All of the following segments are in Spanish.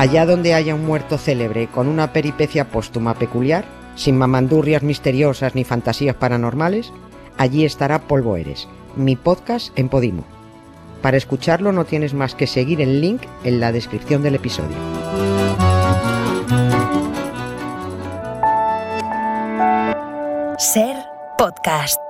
Allá donde haya un muerto célebre con una peripecia póstuma peculiar, sin mamandurrias misteriosas ni fantasías paranormales, allí estará Polvo Eres, mi podcast en Podimo. Para escucharlo no tienes más que seguir el link en la descripción del episodio. Ser podcast.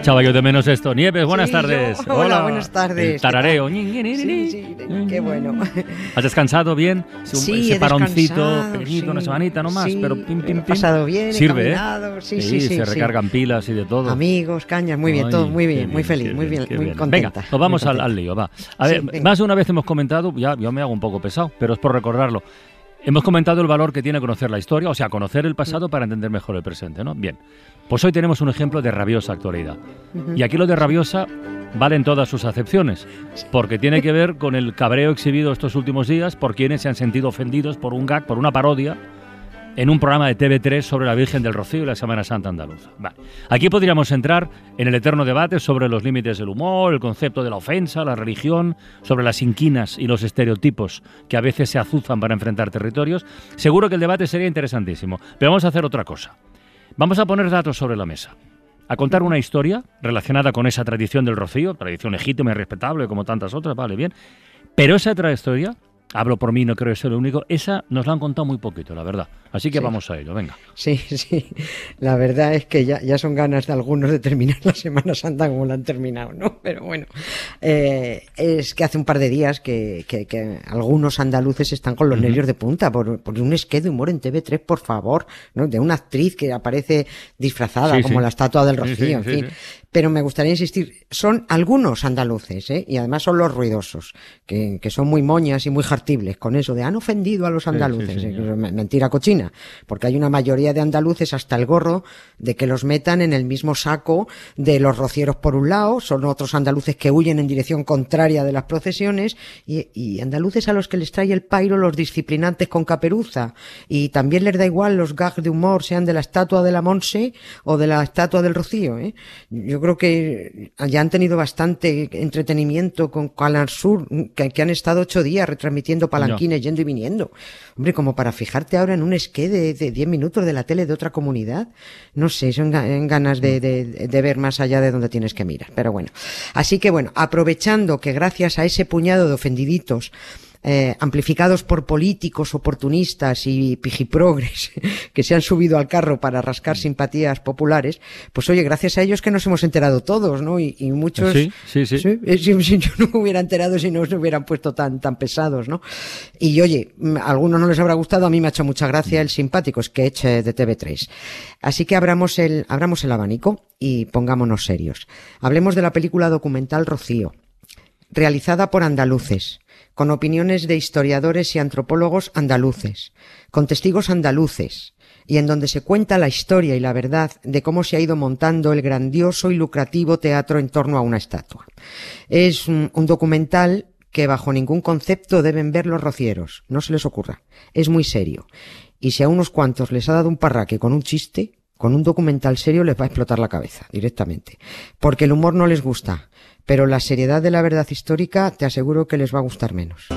Echaba yo de menos esto. Nieves, buenas Sí, tardes. yo- hola, buenas tardes. El tarareo. Sí, sí, qué bueno. ¿Has descansado bien? Sí, Ese he paroncito pequeñito, una semanita nomás, pero pim, pim, he pim. pasado bien, he Sirve, caminado, ¿eh? sí, sí, se recargan pilas y de todo. Amigos, cañas, muy bien, Ay, todo muy qué bien, muy feliz, muy bien, qué muy bien. contenta. Venga, nos vamos al, al lío, va. A ver, más de una vez hemos comentado, ya yo me hago un poco pesado, pero es por recordarlo. Hemos comentado el valor que tiene conocer la historia, o sea, conocer el pasado para entender mejor el presente, ¿no? Bien. Pues hoy tenemos un ejemplo de rabiosa actualidad. Y aquí lo de rabiosa vale en todas sus acepciones, porque tiene que ver con el cabreo exhibido estos últimos días por quienes se han sentido ofendidos por un gag, por una parodia, en un programa de TV3 sobre la Virgen del Rocío y la Semana Santa andaluza. Vale. Aquí podríamos entrar en el eterno debate sobre los límites del humor, el concepto de la ofensa, la religión, sobre las inquinas y los estereotipos que a veces se azuzan para enfrentar territorios. Seguro que el debate sería interesantísimo, pero vamos a hacer otra cosa. Vamos a poner datos sobre la mesa. A contar una historia relacionada con esa tradición del rocío, tradición legítima y respetable como tantas otras, vale, bien. Pero esa otra historia, hablo por mí, no creo que sea lo único, esa nos la han contado muy poquito, la verdad. Así que Sí. vamos a ello, venga. Sí, sí. La verdad es que ya, ya son ganas de algunos de terminar la Semana Santa como la han terminado, ¿no? Pero bueno, eh, es que hace un par de días que, que- que algunos andaluces están con los nervios de punta por, por un esqué de humor en TV3, por favor, ¿no? De una actriz que aparece disfrazada Sí, como sí. la estatua del Rocío, en fin. Pero me gustaría insistir, son algunos andaluces, ¿eh? Y además son los ruidosos, que, que son muy moñas y muy jartibles con eso de han ofendido a los andaluces. Mentira cochina, porque hay una mayoría de andaluces hasta el gorro de que los metan en el mismo saco de los rocieros por un lado, son otros andaluces que huyen en dirección contraria de las procesiones y, y andaluces a los que les trae el pairo los disciplinantes con caperuza y también les da igual los gags de humor sean de la estatua de la Monse o de la estatua del Rocío. ¿eh? Yo creo que ya han tenido bastante entretenimiento con Canal Sur, que, que han estado ocho días retransmitiendo palanquines yendo y viniendo. Hombre, como para fijarte ahora en un esqué de, de 10 minutos de la tele de otra comunidad. No sé, son ga- ganas de, de- de ver más allá de donde tienes que mirar. Pero bueno. Así que bueno, aprovechando que gracias a ese puñado de ofendiditos eh, amplificados por políticos oportunistas y pijiprogres que se han subido al carro para rascar simpatías populares, pues oye, gracias a ellos que nos hemos enterado todos, ¿no? Y, y muchos... Sí, sí, sí. eh, si- si yo no me hubiera enterado si no se hubieran puesto tan, tan pesados, ¿no? Y oye, mm, a algunos no les habrá gustado, a mí me ha hecho mucha gracia el simpático sketch eh, de TV3. Así que abramos el, abramos el abanico y pongámonos serios. Hablemos de la película documental Rocío realizada por andaluces, con opiniones de historiadores y antropólogos andaluces, con testigos andaluces, y en donde se cuenta la historia y la verdad de cómo se ha ido montando el grandioso y lucrativo teatro en torno a una estatua. Es un, documental que bajo ningún concepto deben ver los rocieros, no se les ocurra. Es muy serio. Y si a unos cuantos les ha dado un parraque con un chiste, con un documental serio les va a explotar la cabeza directamente. Porque el humor no les gusta, pero la seriedad de la verdad histórica te aseguro que les va a gustar menos.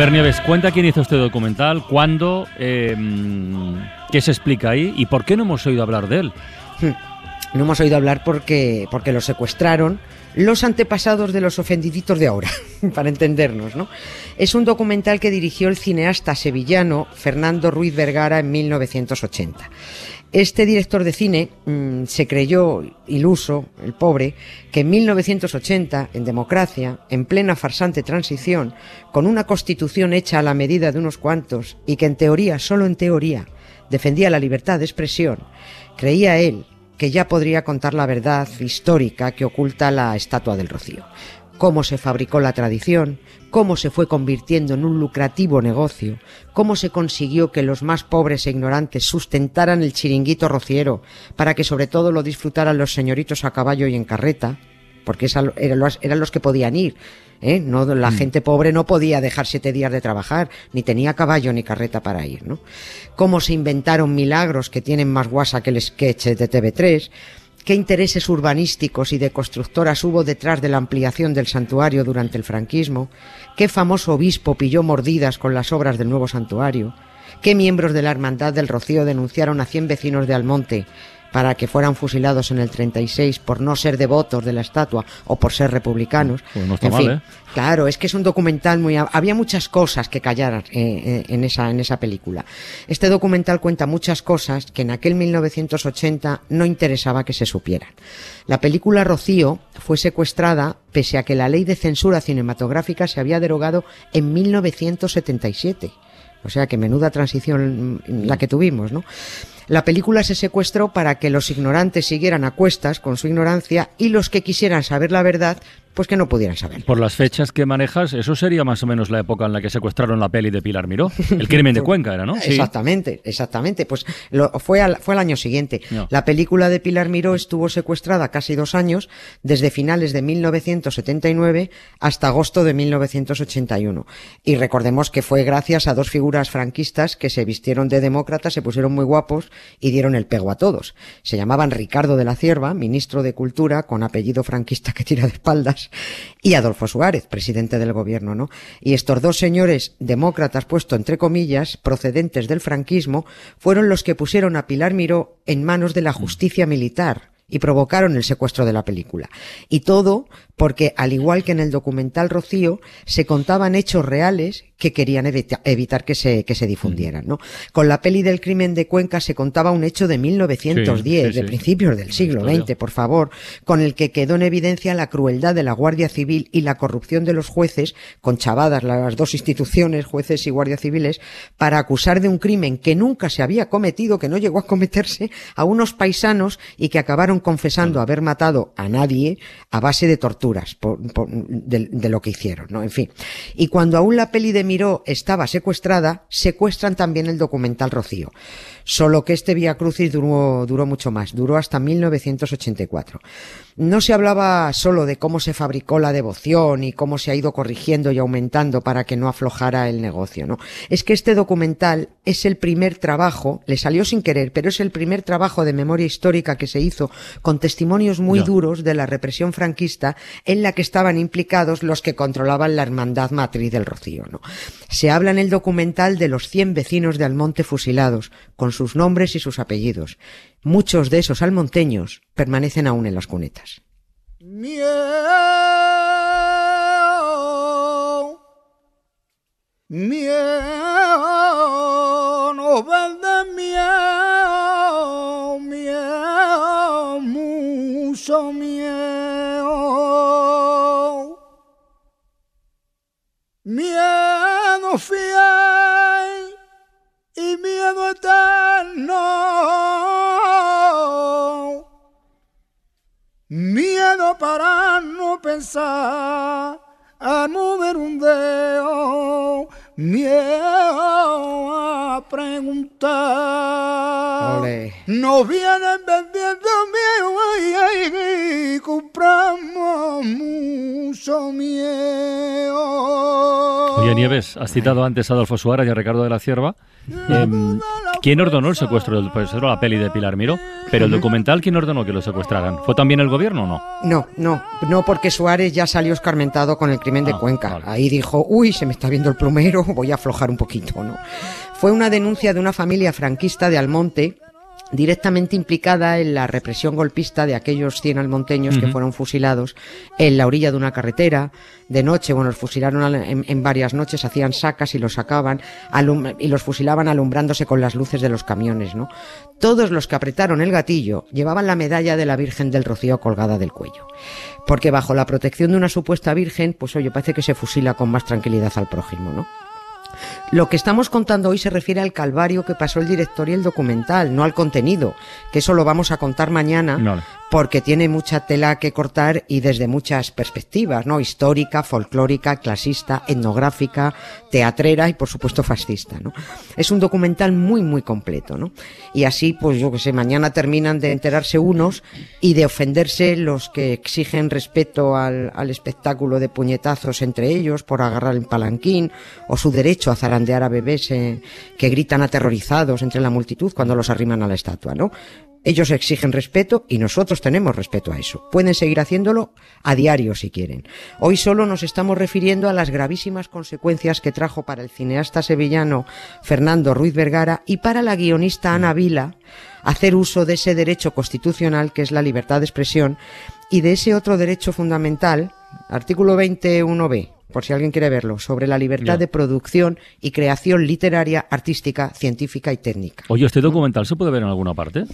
Ver, Nieves, cuenta quién hizo este documental, cuándo, eh, qué se explica ahí y por qué no hemos oído hablar de él. No hemos oído hablar porque, porque lo secuestraron los antepasados de los ofendiditos de ahora, para entendernos, ¿no? Es un documental que dirigió el cineasta sevillano Fernando Ruiz Vergara en 1980. Este director de cine mm, se creyó iluso, el pobre, que en 1980, en democracia, en plena farsante transición, con una constitución hecha a la medida de unos cuantos y que en teoría, solo en teoría, defendía la libertad de expresión, creía él que ya podría contar la verdad histórica que oculta la estatua del Rocío. Cómo se fabricó la tradición, cómo se fue convirtiendo en un lucrativo negocio, cómo se consiguió que los más pobres e ignorantes sustentaran el chiringuito rociero para que sobre todo lo disfrutaran los señoritos a caballo y en carreta, porque eran los que podían ir. ¿Eh? No, la gente pobre no podía dejar siete días de trabajar, ni tenía caballo ni carreta para ir. ¿no? Cómo se inventaron milagros que tienen más guasa que el sketch de TV3, qué intereses urbanísticos y de constructoras hubo detrás de la ampliación del santuario durante el franquismo, qué famoso obispo pilló mordidas con las obras del nuevo santuario, qué miembros de la Hermandad del Rocío denunciaron a 100 vecinos de Almonte para que fueran fusilados en el 36 por no ser devotos de la estatua o por ser republicanos. Pues no está en mal, fin, ¿eh? Claro, es que es un documental muy... Había muchas cosas que callar eh, eh, en, esa, en esa película. Este documental cuenta muchas cosas que en aquel 1980 no interesaba que se supieran. La película Rocío fue secuestrada pese a que la ley de censura cinematográfica se había derogado en 1977. O sea que menuda transición la que tuvimos, ¿no? La película se secuestró para que los ignorantes siguieran a cuestas con su ignorancia y los que quisieran saber la verdad, pues que no pudieran saber. Por las fechas que manejas, eso sería más o menos la época en la que secuestraron la peli de Pilar Miró. El crimen de Cuenca era, ¿no? Exactamente, exactamente. Pues lo, fue, al, fue al año siguiente. No. La película de Pilar Miró estuvo secuestrada casi dos años, desde finales de 1979 hasta agosto de 1981. Y recordemos que fue gracias a dos figuras franquistas que se vistieron de demócratas, se pusieron muy guapos y dieron el pego a todos. Se llamaban Ricardo de la Cierva, ministro de Cultura, con apellido franquista que tira de espaldas, y Adolfo Suárez, presidente del gobierno, ¿no? Y estos dos señores demócratas, puesto entre comillas, procedentes del franquismo, fueron los que pusieron a Pilar Miró en manos de la justicia militar y provocaron el secuestro de la película. Y todo porque, al igual que en el documental Rocío, se contaban hechos reales que querían evita- evitar que se, que se difundieran, ¿no? Con la peli del crimen de Cuenca se contaba un hecho de 1910, Sí, sí, de sí. principios del siglo. XX, por favor, con el que quedó en evidencia la crueldad de la Guardia Civil y la corrupción de los jueces, con chavadas las dos instituciones, jueces y guardia civiles, para acusar de un crimen que nunca se había cometido, que no llegó a cometerse, a unos paisanos y que acabaron confesando haber matado a nadie a base de por- por- de, de lo que hicieron, ¿no? En fin. Y cuando aún la peli de Miró estaba secuestrada, secuestran también el documental Rocío. Solo que este Vía Crucis duró, duró mucho más, duró hasta 1984. No se hablaba solo de cómo se fabricó la devoción y cómo se ha ido corrigiendo y aumentando para que no aflojara el negocio, ¿no? Es que este documental es el primer trabajo, le salió sin querer, pero es el primer trabajo de memoria histórica que se hizo con testimonios muy duros de la represión franquista en la que estaban implicados los que controlaban la hermandad matriz del Rocío, ¿no? Se habla en el documental de los 100 vecinos de Almonte fusilados, con sus nombres y sus apellidos. Muchos de esos almonteños permanecen aún en las cunetas. Miau, miau, Fiel y miedo eterno. Miedo para no pensar a mover un dedo. Miedo a preguntar. Ole. No vienen vendiendo miedo ay, ay, ay, compramos mucho miedo. Oye, Nieves, has citado antes a Adolfo Suárez y a Ricardo de la Cierva. Em, ¿Quién ordenó el secuestro del era la peli de Pilar Miró? Pero el documental, ¿quién ordenó que lo secuestraran? ¿Fue también el gobierno o no? No, no, no porque Suárez ya salió escarmentado con el crimen de Ah, Cuenca. vale. Ahí dijo, uy, se me está viendo el plumero, voy a aflojar un poquito, ¿no? Fue una denuncia de una familia franquista de Almonte directamente implicada en la represión golpista de aquellos 100 almonteños que fueron fusilados en la orilla de una carretera de noche. Bueno, los fusilaron en, en varias noches, hacían sacas y los sacaban y los fusilaban alumbrándose con las luces de los camiones, ¿no? Todos los que apretaron el gatillo llevaban la medalla de la Virgen del Rocío colgada del cuello. Porque bajo la protección de una supuesta virgen, pues oye, parece que se fusila con más tranquilidad al prójimo, ¿no? Lo que estamos contando hoy se refiere al calvario que pasó el director y el documental, no al contenido, que eso lo vamos a contar mañana. Porque tiene mucha tela que cortar y desde muchas perspectivas, ¿no? Histórica, folclórica, clasista, etnográfica, teatrera y por supuesto fascista, ¿no? Es un documental muy muy completo, ¿no? Y así, pues yo que sé, mañana terminan de enterarse unos y de ofenderse los que exigen respeto al, al espectáculo de puñetazos entre ellos por agarrar el palanquín o su derecho a zarandear a bebés eh, que gritan aterrorizados entre la multitud cuando los arriman a la estatua, ¿no? Ellos exigen respeto y nosotros tenemos respeto a eso. Pueden seguir haciéndolo a diario si quieren. Hoy solo nos estamos refiriendo a las gravísimas consecuencias que trajo para el cineasta sevillano Fernando Ruiz Vergara y para la guionista Ana Vila hacer uso de ese derecho constitucional que es la libertad de expresión y de ese otro derecho fundamental, artículo 21b, por si alguien quiere verlo, sobre la libertad de producción y creación literaria, artística, científica y técnica. Oye, ¿este documental se puede ver en alguna parte?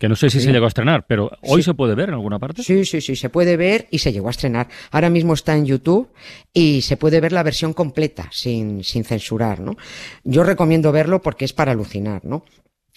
Que no sé si se llegó a estrenar, pero ¿hoy se puede ver en alguna parte? Sí, sí, sí, se puede ver y se llegó a estrenar. Ahora mismo está en YouTube y se puede ver la versión completa, sin, sin censurar, ¿no? Yo recomiendo verlo porque es para alucinar, ¿no?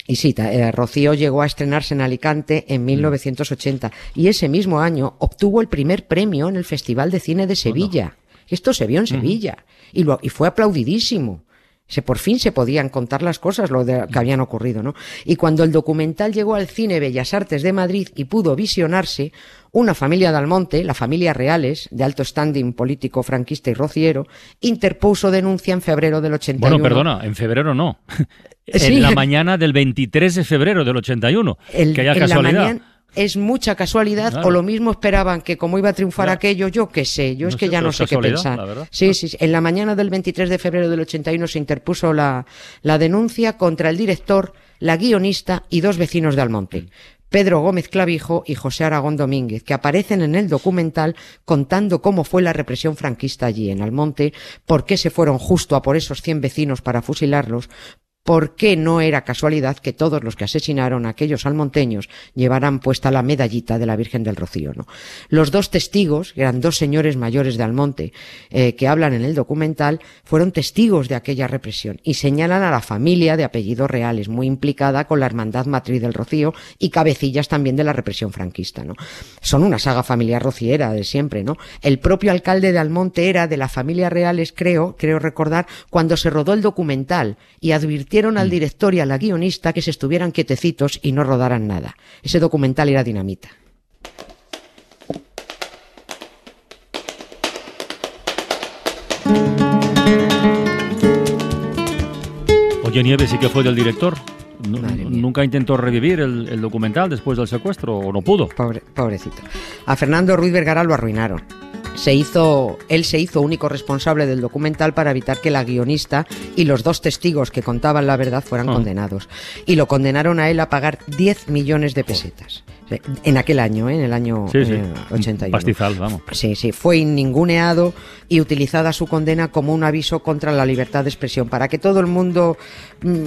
Y sí, eh, Rocío llegó a estrenarse en Alicante en 1980 y ese mismo año obtuvo el primer premio en el Festival de Cine de Sevilla. Esto se vio en Sevilla y, lo, y fue aplaudidísimo. Se, por fin se podían contar las cosas lo de- que habían ocurrido, ¿no? Y cuando el documental llegó al Cine Bellas Artes de Madrid y pudo visionarse, una familia de Almonte, la familia Reales, de alto standing político franquista y rociero, interpuso denuncia en febrero del 81. Bueno, perdona, en febrero no. Sí. En la mañana del 23 de febrero del 81. El- que haya en casualidad. Es mucha casualidad Claro. o lo mismo esperaban que como iba a triunfar aquello, yo qué sé, yo No es que sé, ya no sé qué pensar. Sí, sí, sí. en la mañana del 23 de febrero del 81 se interpuso la, la denuncia contra el director, la guionista y dos vecinos de Almonte. Pedro Gómez Clavijo y José Aragón Domínguez, que aparecen en el documental contando cómo fue la represión franquista allí en Almonte, por qué se fueron justo a por esos 100 vecinos para fusilarlos, ¿Por qué no era casualidad que todos los que asesinaron a aquellos almonteños llevaran puesta la medallita de la Virgen del Rocío? ¿no? Los dos testigos, eran dos señores mayores de Almonte, eh, que hablan en el documental, fueron testigos de aquella represión y señalan a la familia de apellidos reales, muy implicada con la Hermandad Matriz del Rocío y cabecillas también de la represión franquista. ¿no? Son una saga familiar rociera de siempre. ¿no? El propio alcalde de Almonte era de la familia Reales, creo, creo recordar, cuando se rodó el documental y advirtieron al director y a la guionista que se estuvieran quietecitos y no rodaran nada. Ese documental era dinamita. Oye, Nieves, ¿y qué fue del director? ¿Nunca intentó revivir el, el documental después del secuestro o no pudo? Pobre- pobrecito. A Fernando Ruiz Vergara lo arruinaron. Se hizo, él se hizo único responsable del documental para evitar que la guionista y los dos testigos que contaban la verdad fueran Ah. condenados. Y lo condenaron a él a pagar 10 millones de pesetas. En aquel año, ¿eh? en el año Sí, sí. eh, 81. Pastizal, vamos. Sí, sí, fue ninguneado y utilizada su condena como un aviso contra la libertad de expresión, para que todo el mundo mm,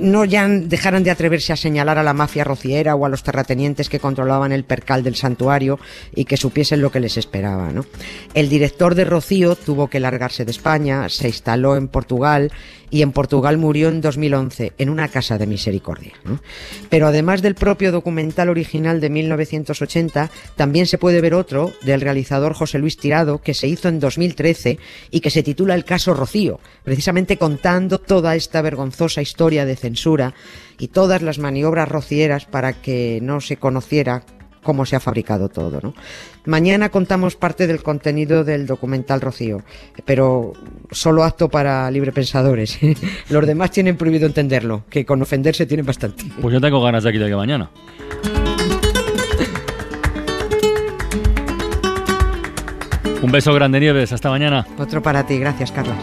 no ya dejaran de atreverse a señalar a la mafia rociera o a los terratenientes que controlaban el percal del santuario y que supiesen lo que les esperaba. ¿no? El director de Rocío tuvo que largarse de España, se instaló en Portugal y en Portugal murió en 2011 en una casa de misericordia. ¿no? Pero además del propio documental original de 1980, también se puede ver otro del realizador José Luis Tirado que se hizo en 2013 y que se titula El caso Rocío, precisamente contando toda esta vergonzosa historia de censura y todas las maniobras rocieras para que no se conociera cómo se ha fabricado todo. ¿no? Mañana contamos parte del contenido del documental Rocío, pero solo apto para librepensadores. Los demás tienen prohibido entenderlo, que con ofenderse tienen bastante. Pues yo tengo ganas de aquí de que mañana. Un beso grande, Nieves. Hasta mañana. Otro para ti, gracias Carlas.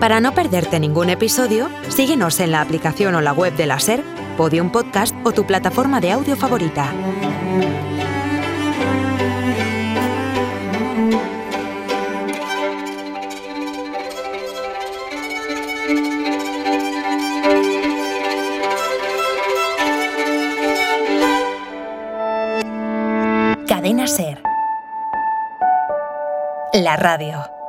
Para no perderte ningún episodio, síguenos en la aplicación o la web de la SER, Podium Podcast o tu plataforma de audio favorita. La radio.